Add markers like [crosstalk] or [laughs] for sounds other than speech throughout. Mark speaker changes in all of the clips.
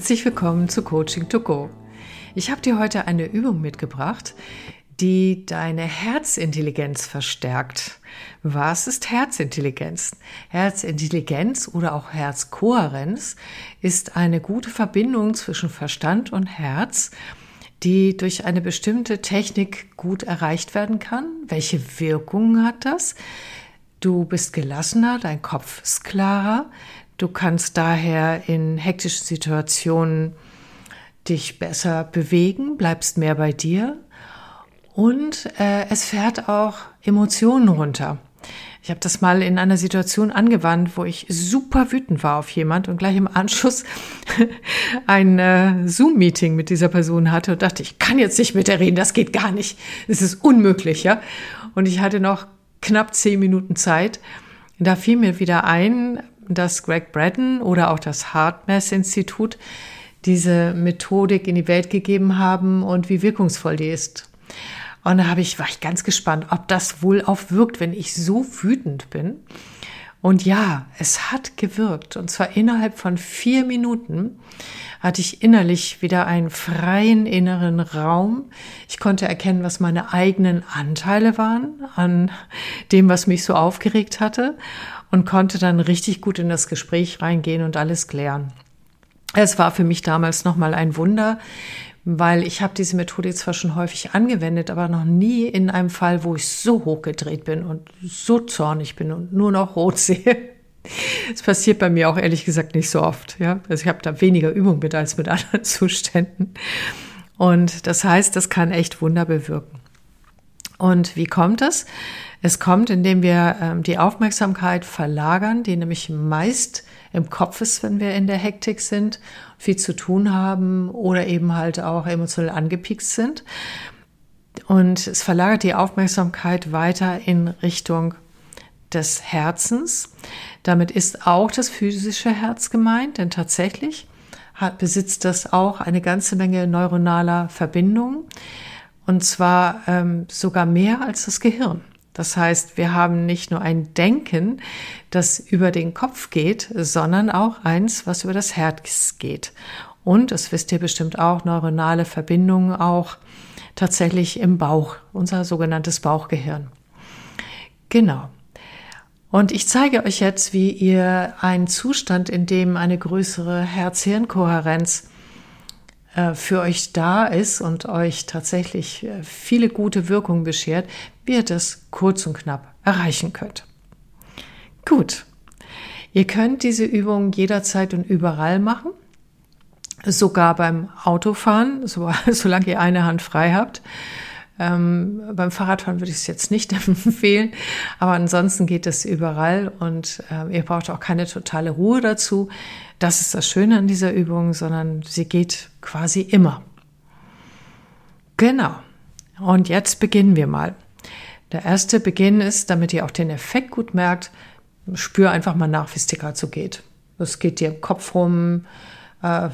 Speaker 1: Herzlich willkommen zu Coaching to Go. Ich habe dir heute eine Übung mitgebracht, die deine Herzintelligenz verstärkt. Was ist Herzintelligenz? Herzintelligenz oder auch Herzkohärenz ist eine gute Verbindung zwischen Verstand und Herz, die durch eine bestimmte Technik gut erreicht werden kann. Welche Wirkungen hat das? Du bist gelassener, dein Kopf ist klarer, Du kannst daher in hektischen Situationen dich besser bewegen, bleibst mehr bei dir und äh, es fährt auch Emotionen runter. Ich habe das mal in einer Situation angewandt, wo ich super wütend war auf jemand und gleich im Anschluss [laughs] ein äh, Zoom-Meeting mit dieser Person hatte und dachte, ich kann jetzt nicht mit der reden, das geht gar nicht, es ist unmöglich, ja. Und ich hatte noch knapp zehn Minuten Zeit. Da fiel mir wieder ein, dass Greg Braden oder auch das HeartMath-Institut diese Methodik in die Welt gegeben haben und wie wirkungsvoll die ist. Und da habe ich, war ich ganz gespannt, ob das wohl aufwirkt, wenn ich so wütend bin. Und ja, es hat gewirkt. Und zwar innerhalb von vier Minuten hatte ich innerlich wieder einen freien inneren Raum. Ich konnte erkennen, was meine eigenen Anteile waren an dem, was mich so aufgeregt hatte und konnte dann richtig gut in das Gespräch reingehen und alles klären. Es war für mich damals nochmal ein Wunder, weil ich habe diese Methode zwar schon häufig angewendet, aber noch nie in einem Fall, wo ich so hochgedreht bin und so zornig bin und nur noch rot [laughs] sehe. Es passiert bei mir auch ehrlich gesagt nicht so oft. Ja? Also ich habe da weniger Übung mit als mit [laughs] anderen Zuständen. Und das heißt, das kann echt Wunder bewirken. Und wie kommt es? Es kommt, indem wir ähm, die Aufmerksamkeit verlagern, die nämlich meist im Kopf ist, wenn wir in der Hektik sind, viel zu tun haben oder eben halt auch emotional angepiekst sind. Und es verlagert die Aufmerksamkeit weiter in Richtung des Herzens. Damit ist auch das physische Herz gemeint, denn tatsächlich hat, besitzt das auch eine ganze Menge neuronaler Verbindungen. Und zwar ähm, sogar mehr als das Gehirn. Das heißt, wir haben nicht nur ein Denken, das über den Kopf geht, sondern auch eins, was über das Herz geht. Und, das wisst ihr bestimmt auch, neuronale Verbindungen auch tatsächlich im Bauch, unser sogenanntes Bauchgehirn. Genau. Und ich zeige euch jetzt, wie ihr einen Zustand, in dem eine größere Herz-Hirn-Kohärenz für euch da ist und euch tatsächlich äh, viele gute Wirkungen beschert, wie ihr das kurz und knapp erreichen könnt. Gut. Ihr könnt diese Übung jederzeit und überall machen, sogar beim Autofahren, [laughs] so, solange ihr eine Hand frei habt. Ähm, beim Fahrradfahren würde ich es jetzt nicht [laughs] empfehlen, aber ansonsten geht es überall und äh, ihr braucht auch keine totale Ruhe dazu. Das ist das Schöne an dieser Übung, sondern sie geht quasi immer. Genau. Und jetzt beginnen wir mal. Der erste Beginn ist, damit ihr auch den Effekt gut merkt, spür einfach mal nach, wie es dir gerade so geht. Es geht dir im Kopf rum, äh,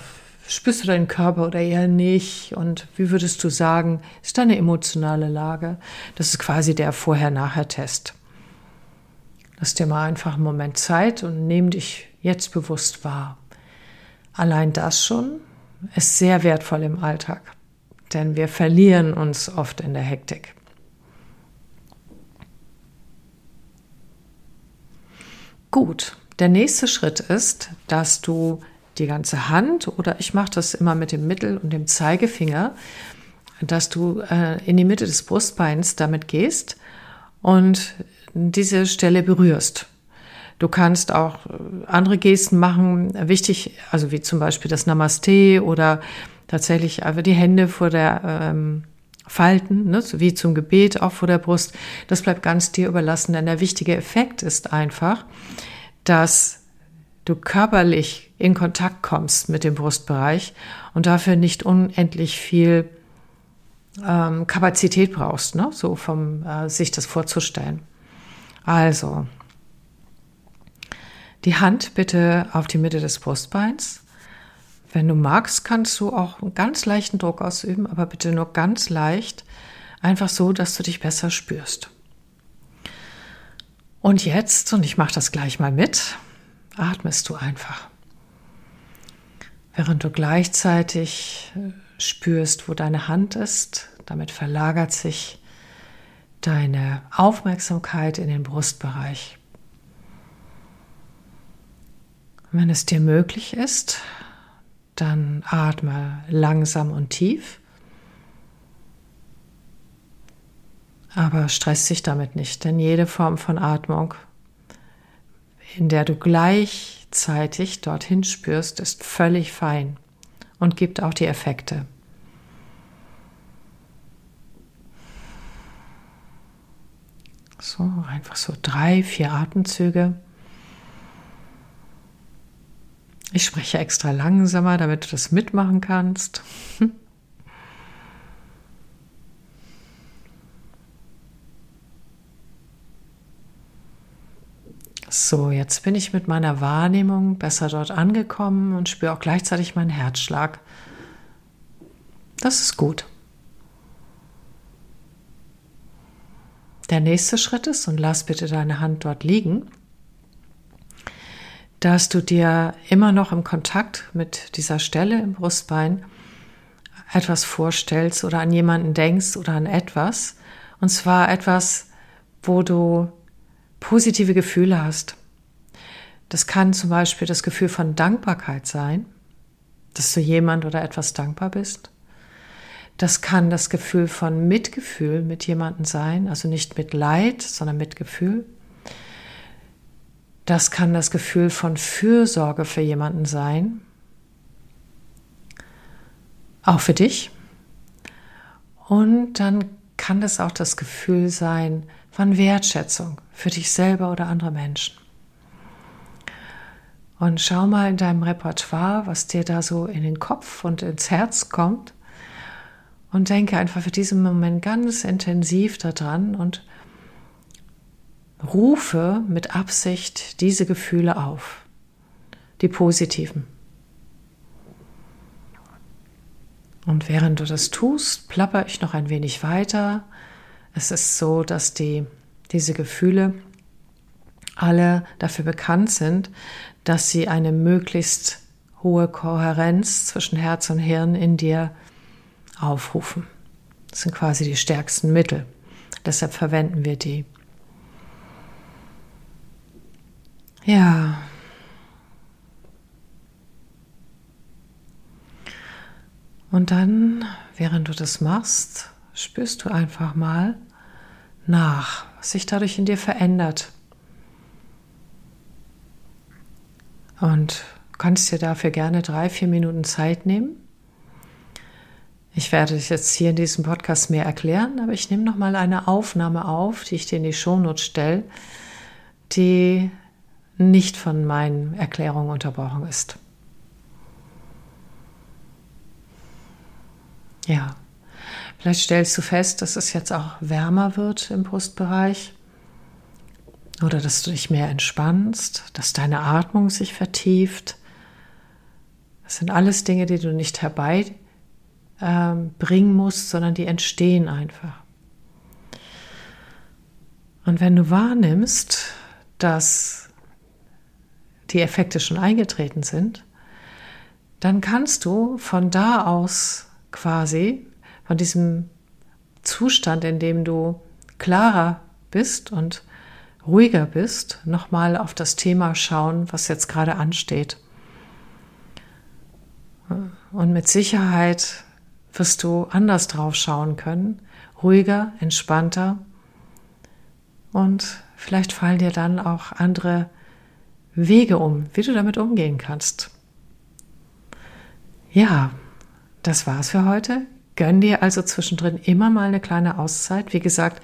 Speaker 1: Spürst du deinen Körper oder eher nicht? Und wie würdest du sagen, ist deine emotionale Lage? Das ist quasi der Vorher-Nachher-Test. Lass dir mal einfach einen Moment Zeit und nimm dich jetzt bewusst wahr. Allein das schon ist sehr wertvoll im Alltag, denn wir verlieren uns oft in der Hektik. Gut, der nächste Schritt ist, dass du die ganze Hand oder ich mache das immer mit dem Mittel- und dem Zeigefinger, dass du äh, in die Mitte des Brustbeins damit gehst und diese Stelle berührst. Du kannst auch äh, andere Gesten machen, wichtig, also wie zum Beispiel das Namaste oder tatsächlich einfach die Hände vor der ähm, Falten, ne, so wie zum Gebet auch vor der Brust. Das bleibt ganz dir überlassen, denn der wichtige Effekt ist einfach, dass du körperlich in Kontakt kommst mit dem Brustbereich und dafür nicht unendlich viel ähm, Kapazität brauchst, ne? so vom äh, sich das vorzustellen. Also die Hand bitte auf die Mitte des Brustbeins. Wenn du magst, kannst du auch einen ganz leichten Druck ausüben, aber bitte nur ganz leicht, einfach so, dass du dich besser spürst. Und jetzt, und ich mache das gleich mal mit, atmest du einfach. während du gleichzeitig äh, spürst, wo deine Hand ist. Damit verlagert sich deine Aufmerksamkeit in den Brustbereich. Wenn es dir möglich ist, dann atme langsam und tief. Aber stress dich damit nicht, denn jede Form von Atmung, in der du gleichzeitig dorthin spürst, ist völlig fein und gibt auch die Effekte. So, einfach so drei, vier Atemzüge. Ich spreche extra langsamer, damit du das mitmachen kannst. [laughs] So, jetzt bin ich mit meiner Wahrnehmung besser dort angekommen und spüre auch gleichzeitig meinen Herzschlag. Das ist gut. Der nächste Schritt ist, und lass bitte deine Hand dort liegen, dass du dir immer noch im Kontakt mit dieser Stelle im Brustbein etwas vorstellst oder an jemanden denkst oder an etwas. Und zwar etwas, wo du positive Gefühle hast. Das kann zum Beispiel das Gefühl von Dankbarkeit sein, dass du jemand oder etwas dankbar bist. Das kann das Gefühl von Mitgefühl mit jemandem sein, also nicht mit Leid, sondern mit Gefühl. Das kann das Gefühl von Fürsorge für jemanden sein, auch für dich. Und dann kann das auch das Gefühl sein von Wertschätzung für dich selber oder andere Menschen. Und schau mal in deinem Repertoire, was dir da so in den Kopf und ins Herz kommt und denke einfach für diesen Moment ganz intensiv daran und rufe mit Absicht diese Gefühle auf, die positiven. Und während du das tust, plapper ich noch ein wenig weiter. Es ist so, dass die, diese Gefühle alle dafür bekannt sind, dass sie eine möglichst hohe Kohärenz zwischen Herz und Hirn in dir aufrufen. Das sind quasi die stärksten Mittel. Deshalb verwenden wir die. Ja. Und dann, während du das machst, spürst du einfach mal nach, was sich dadurch in dir verändert. Und kannst dir dafür gerne drei, vier Minuten Zeit nehmen ich werde es jetzt hier in diesem Podcast mehr erklären, aber ich nehme noch mal eine Aufnahme auf, die ich dir in die Shownotes stelle, die nicht von meinen Erklärungen unterbrochen ist. Ja, vielleicht stellst du fest, dass es jetzt auch wärmer wird im Brustbereich oder dass du dich mehr entspannst, dass deine Atmung sich vertieft. Das sind alles Dinge, die du nicht herbei ähm, bringen musst, sondern die entstehen einfach. Und wenn du wahrnimmst, dass die Effekte schon eingetreten sind, dann kannst du von da aus quasi, von diesem Zustand, in dem du klarer bist und ruhiger bist, nochmal auf das Thema schauen, was jetzt gerade ansteht. Und mit Sicherheit wirst du anders drauf schauen können, ruhiger, entspannter und vielleicht fallen dir dann auch andere Wege um, wie du damit umgehen kannst. Ja, das war's für heute. Gönn dir also zwischendrin immer mal eine kleine Auszeit. Wie gesagt,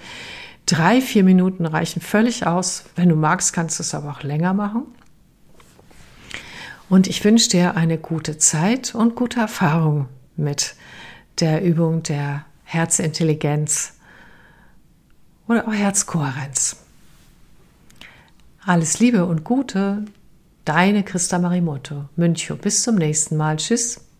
Speaker 1: drei, vier Minuten reichen völlig aus. Wenn du magst, kannst du es aber auch länger machen. Und ich wünsche dir eine gute Zeit und gute Erfahrung mit der Übung der Herzintelligenz oder auch Herzkohärenz. Alles Liebe und Gute, deine Christa Marimoto, Münchow. Bis zum nächsten Mal. Tschüss.